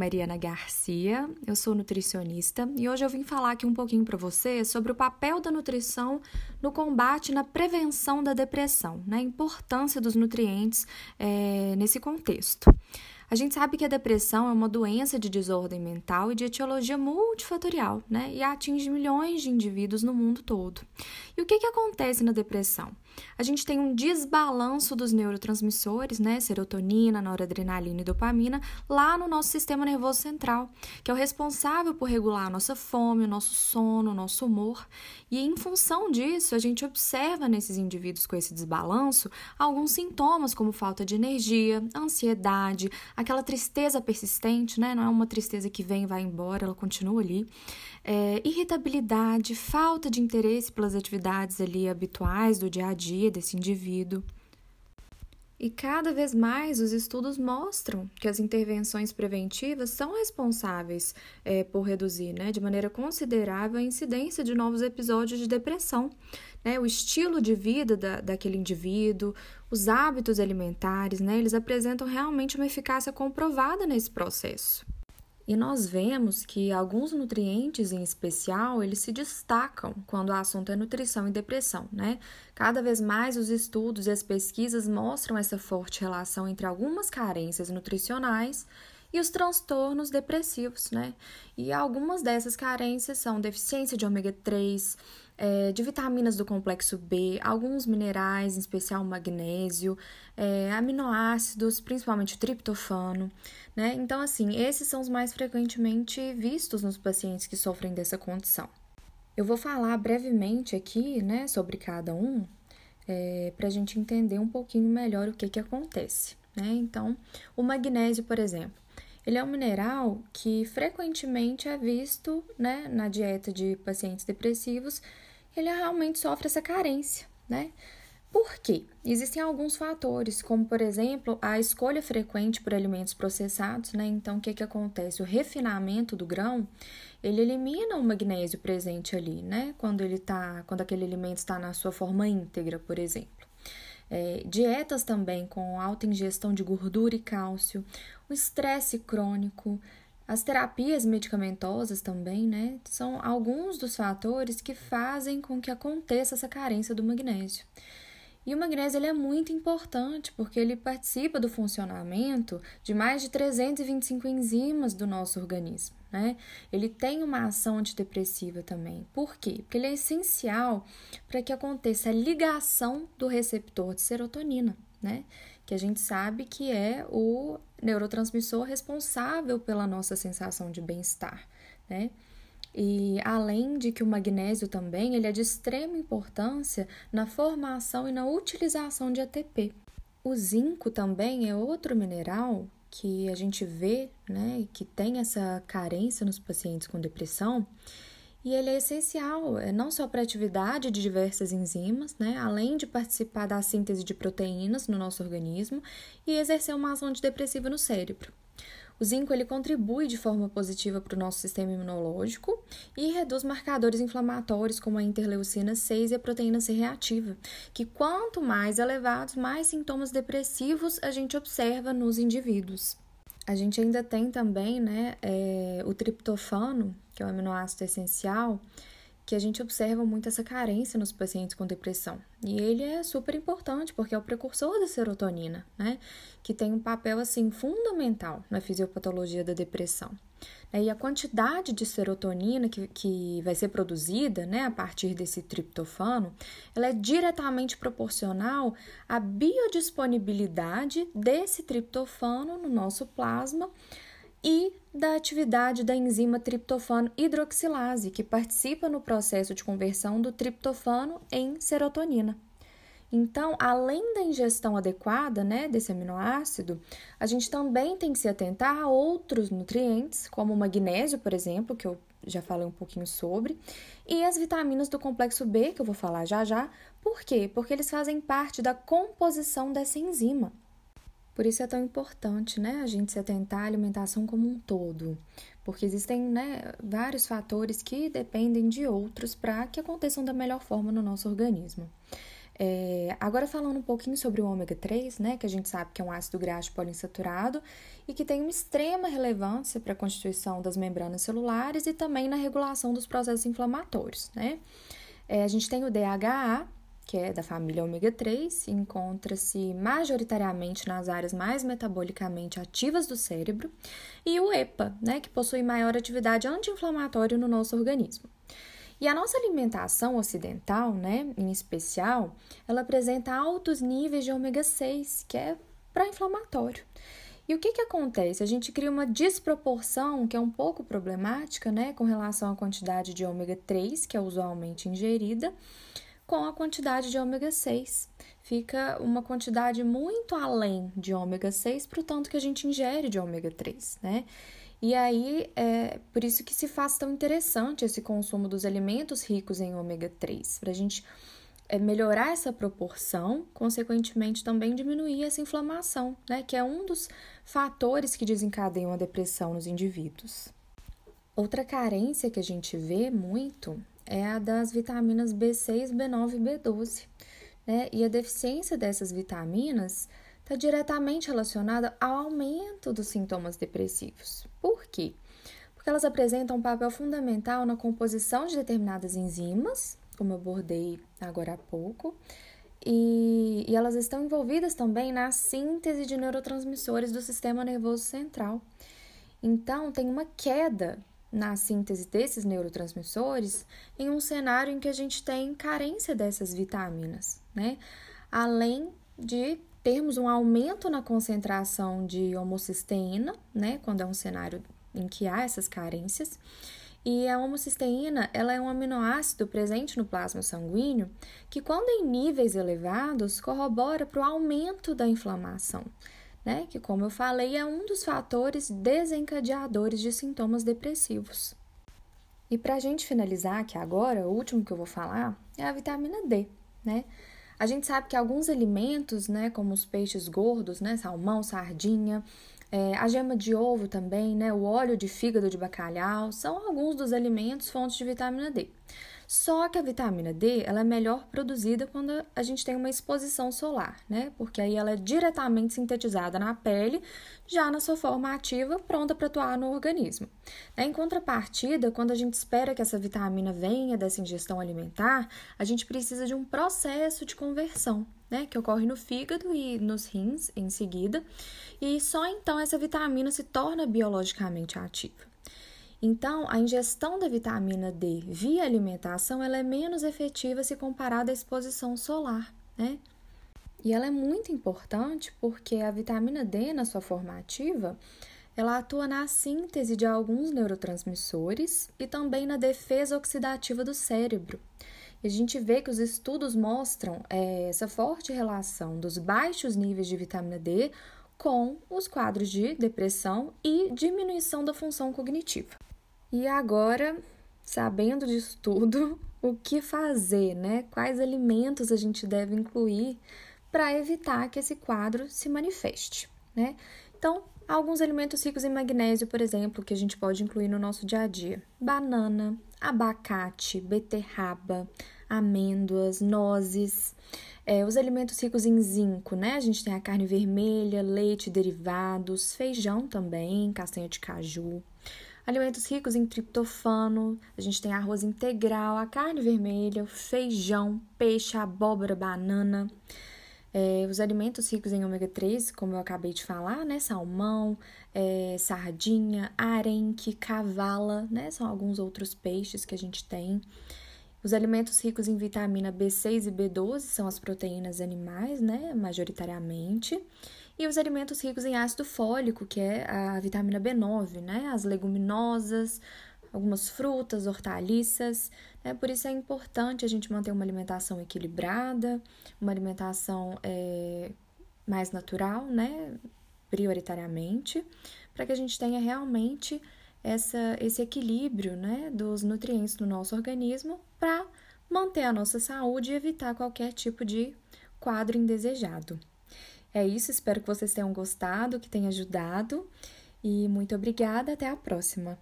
Mariana Garcia, eu sou nutricionista e hoje eu vim falar aqui um pouquinho para você sobre o papel da nutrição no combate na prevenção da depressão, né? a importância dos nutrientes é, nesse contexto. A gente sabe que a depressão é uma doença de desordem mental e de etiologia multifatorial, né? E atinge milhões de indivíduos no mundo todo. E o que, que acontece na depressão? A gente tem um desbalanço dos neurotransmissores, né? Serotonina, noradrenalina e dopamina, lá no nosso sistema nervoso central, que é o responsável por regular a nossa fome, o nosso sono, o nosso humor. E em função disso, a gente observa nesses indivíduos com esse desbalanço alguns sintomas, como falta de energia, ansiedade, aquela tristeza persistente, né? Não é uma tristeza que vem e vai embora, ela continua ali. É, irritabilidade, falta de interesse pelas atividades ali habituais do dia a dia desse indivíduo. E cada vez mais os estudos mostram que as intervenções preventivas são responsáveis é, por reduzir né, de maneira considerável a incidência de novos episódios de depressão. Né? O estilo de vida da, daquele indivíduo, os hábitos alimentares, né, eles apresentam realmente uma eficácia comprovada nesse processo. E nós vemos que alguns nutrientes em especial, eles se destacam quando o assunto é nutrição e depressão, né? Cada vez mais os estudos e as pesquisas mostram essa forte relação entre algumas carências nutricionais e os transtornos depressivos, né? E algumas dessas carências são deficiência de ômega 3, é, de vitaminas do complexo B, alguns minerais, em especial magnésio, é, aminoácidos, principalmente o triptofano, né? Então, assim, esses são os mais frequentemente vistos nos pacientes que sofrem dessa condição. Eu vou falar brevemente aqui, né, sobre cada um, é, para a gente entender um pouquinho melhor o que, que acontece, né? Então, o magnésio, por exemplo, ele é um mineral que frequentemente é visto, né, na dieta de pacientes depressivos, ele realmente sofre essa carência, né? Por quê? Existem alguns fatores, como por exemplo a escolha frequente por alimentos processados, né? Então, o que, que acontece? O refinamento do grão ele elimina o magnésio presente ali, né? Quando ele tá, quando aquele alimento está na sua forma íntegra, por exemplo. É, dietas também com alta ingestão de gordura e cálcio, o estresse crônico, as terapias medicamentosas também, né, são alguns dos fatores que fazem com que aconteça essa carência do magnésio. E o magnésio ele é muito importante porque ele participa do funcionamento de mais de 325 enzimas do nosso organismo. Né? Ele tem uma ação antidepressiva também. Por quê? Porque ele é essencial para que aconteça a ligação do receptor de serotonina, né? que a gente sabe que é o neurotransmissor responsável pela nossa sensação de bem-estar, né? E além de que o magnésio também ele é de extrema importância na formação e na utilização de ATP. O zinco também é outro mineral que a gente vê, né, que tem essa carência nos pacientes com depressão e ele é essencial, é não só para a atividade de diversas enzimas, né, além de participar da síntese de proteínas no nosso organismo e exercer uma ação antidepressiva no cérebro. O zinco ele contribui de forma positiva para o nosso sistema imunológico e reduz marcadores inflamatórios como a interleucina 6 e a proteína C reativa, que quanto mais elevados, mais sintomas depressivos a gente observa nos indivíduos. A gente ainda tem também né, é, o triptofano, que é o aminoácido essencial, que a gente observa muito essa carência nos pacientes com depressão. E ele é super importante porque é o precursor da serotonina, né? Que tem um papel assim fundamental na fisiopatologia da depressão. E a quantidade de serotonina que, que vai ser produzida né, a partir desse triptofano, ela é diretamente proporcional à biodisponibilidade desse triptofano no nosso plasma e da atividade da enzima triptofano hidroxilase, que participa no processo de conversão do triptofano em serotonina. Então, além da ingestão adequada né, desse aminoácido, a gente também tem que se atentar a outros nutrientes, como o magnésio, por exemplo, que eu já falei um pouquinho sobre, e as vitaminas do complexo B, que eu vou falar já já. Por quê? Porque eles fazem parte da composição dessa enzima. Por isso é tão importante, né, a gente se atentar à alimentação como um todo, porque existem, né, vários fatores que dependem de outros para que aconteçam da melhor forma no nosso organismo. É, agora falando um pouquinho sobre o ômega 3, né, que a gente sabe que é um ácido graxo poliinsaturado e que tem uma extrema relevância para a constituição das membranas celulares e também na regulação dos processos inflamatórios, né. É, a gente tem o DHA, que é da família ômega 3, encontra-se majoritariamente nas áreas mais metabolicamente ativas do cérebro, e o EPA, né, que possui maior atividade anti-inflamatória no nosso organismo. E a nossa alimentação ocidental, né, em especial, ela apresenta altos níveis de ômega 6, que é pró-inflamatório. E o que, que acontece? A gente cria uma desproporção que é um pouco problemática, né, com relação à quantidade de ômega 3 que é usualmente ingerida, com a quantidade de ômega 6. Fica uma quantidade muito além de ômega 6 para o tanto que a gente ingere de ômega 3, né? E aí é por isso que se faz tão interessante esse consumo dos alimentos ricos em ômega 3, para a gente é, melhorar essa proporção, consequentemente também diminuir essa inflamação, né, que é um dos fatores que desencadeiam a depressão nos indivíduos. Outra carência que a gente vê muito é a das vitaminas B6, B9 e B12, né? E a deficiência dessas vitaminas está diretamente relacionada ao aumento dos sintomas depressivos. Por quê? Porque elas apresentam um papel fundamental na composição de determinadas enzimas, como eu abordei agora há pouco, e, e elas estão envolvidas também na síntese de neurotransmissores do sistema nervoso central. Então, tem uma queda na síntese desses neurotransmissores em um cenário em que a gente tem carência dessas vitaminas, né? Além de termos um aumento na concentração de homocisteína, né, quando é um cenário em que há essas carências. E a homocisteína, ela é um aminoácido presente no plasma sanguíneo que, quando em níveis elevados, corrobora para o aumento da inflamação, né? Que, como eu falei, é um dos fatores desencadeadores de sintomas depressivos. E para a gente finalizar aqui agora, o último que eu vou falar é a vitamina D, né? A gente sabe que alguns alimentos, né, como os peixes gordos, né, salmão, sardinha, é, a gema de ovo também, né, o óleo de fígado de bacalhau, são alguns dos alimentos fontes de vitamina D. Só que a vitamina D ela é melhor produzida quando a gente tem uma exposição solar, né? Porque aí ela é diretamente sintetizada na pele, já na sua forma ativa, pronta para atuar no organismo. Em contrapartida, quando a gente espera que essa vitamina venha dessa ingestão alimentar, a gente precisa de um processo de conversão, né? Que ocorre no fígado e nos rins em seguida, e só então essa vitamina se torna biologicamente ativa. Então, a ingestão da vitamina D via alimentação ela é menos efetiva se comparada à exposição solar, né? E ela é muito importante porque a vitamina D, na sua forma ativa, ela atua na síntese de alguns neurotransmissores e também na defesa oxidativa do cérebro. E a gente vê que os estudos mostram é, essa forte relação dos baixos níveis de vitamina D com os quadros de depressão e diminuição da função cognitiva. E agora, sabendo disso tudo, o que fazer, né? Quais alimentos a gente deve incluir para evitar que esse quadro se manifeste, né? Então, alguns alimentos ricos em magnésio, por exemplo, que a gente pode incluir no nosso dia a dia: banana, abacate, beterraba, amêndoas, nozes. É, os alimentos ricos em zinco, né? A gente tem a carne vermelha, leite, derivados, feijão também, castanha de caju. Alimentos ricos em triptofano, a gente tem arroz integral, a carne vermelha, feijão, peixe, abóbora, banana. É, os alimentos ricos em ômega 3, como eu acabei de falar, né? Salmão, é, sardinha, arenque, cavala, né? São alguns outros peixes que a gente tem. Os alimentos ricos em vitamina B6 e B12 são as proteínas animais, né? Majoritariamente e os alimentos ricos em ácido fólico, que é a vitamina B9, né? As leguminosas, algumas frutas, hortaliças. Né? Por isso é importante a gente manter uma alimentação equilibrada, uma alimentação é, mais natural, né? Prioritariamente, para que a gente tenha realmente essa, esse equilíbrio né, dos nutrientes no nosso organismo para manter a nossa saúde e evitar qualquer tipo de quadro indesejado. É isso, espero que vocês tenham gostado, que tenha ajudado. E muito obrigada, até a próxima!